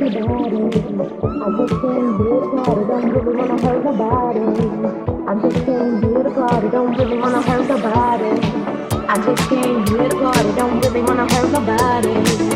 the body. I'm just saying, bitch, God, I don't really wanna hurt the body. I'm just saying, beautiful, I don't really wanna hurt the body. I'm just saying, beautiful, I don't really wanna hurt the body.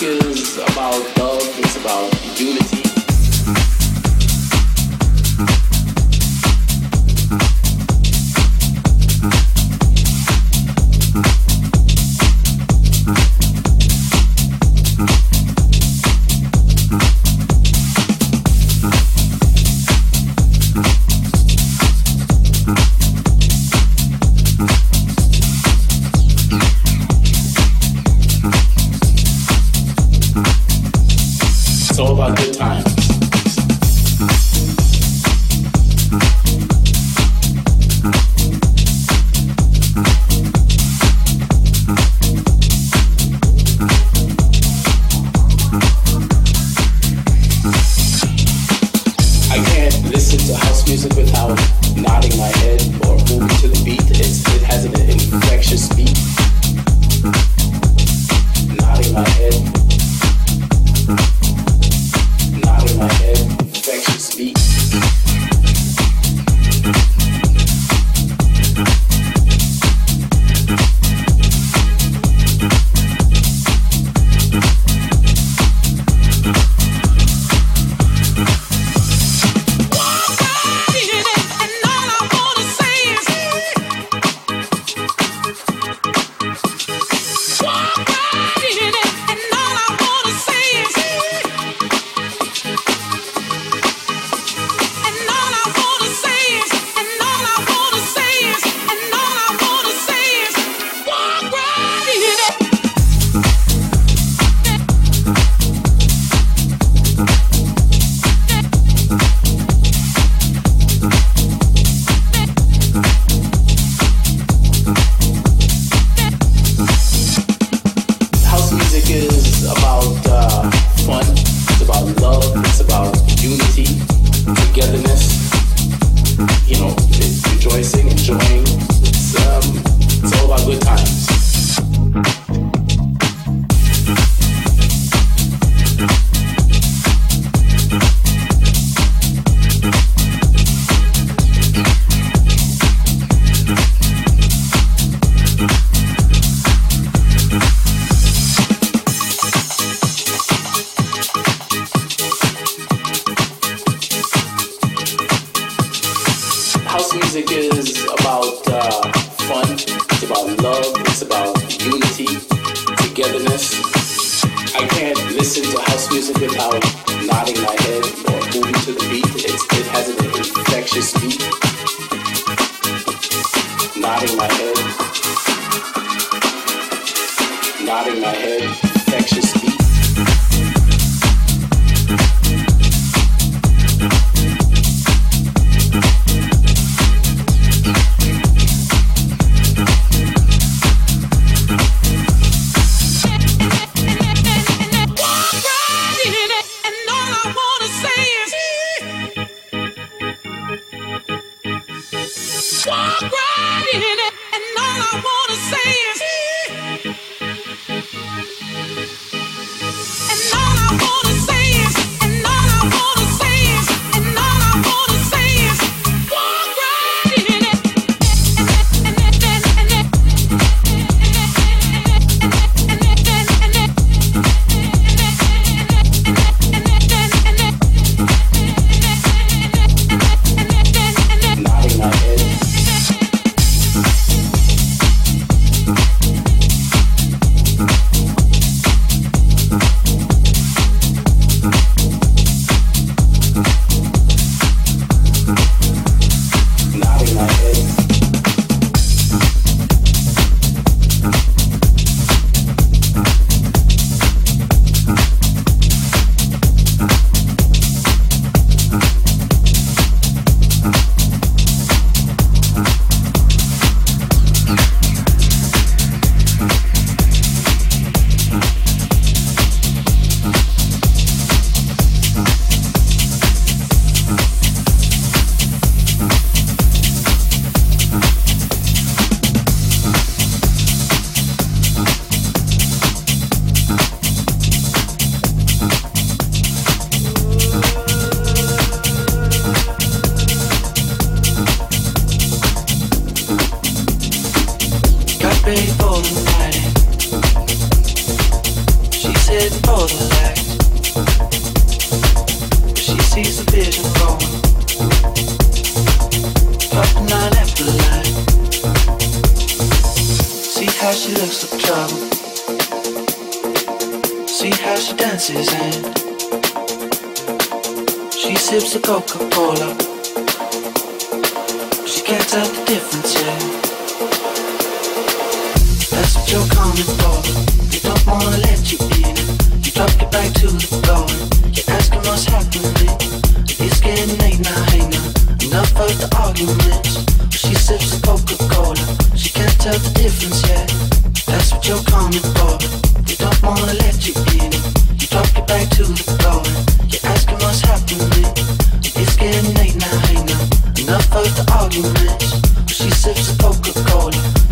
music is about love, it's about unity. for. You don't wanna let you in. You drop it back to the floor. You're asking what's happening. It's getting late now, hey now. Enough of the arguments. She sips the Coca Cola. She can't tell the difference yet. That's what you're for. You don't wanna let you in. You drop it back to the floor. You're asking what's happening. It's getting late now, hey now. Enough of the arguments. She sips the Coca Cola.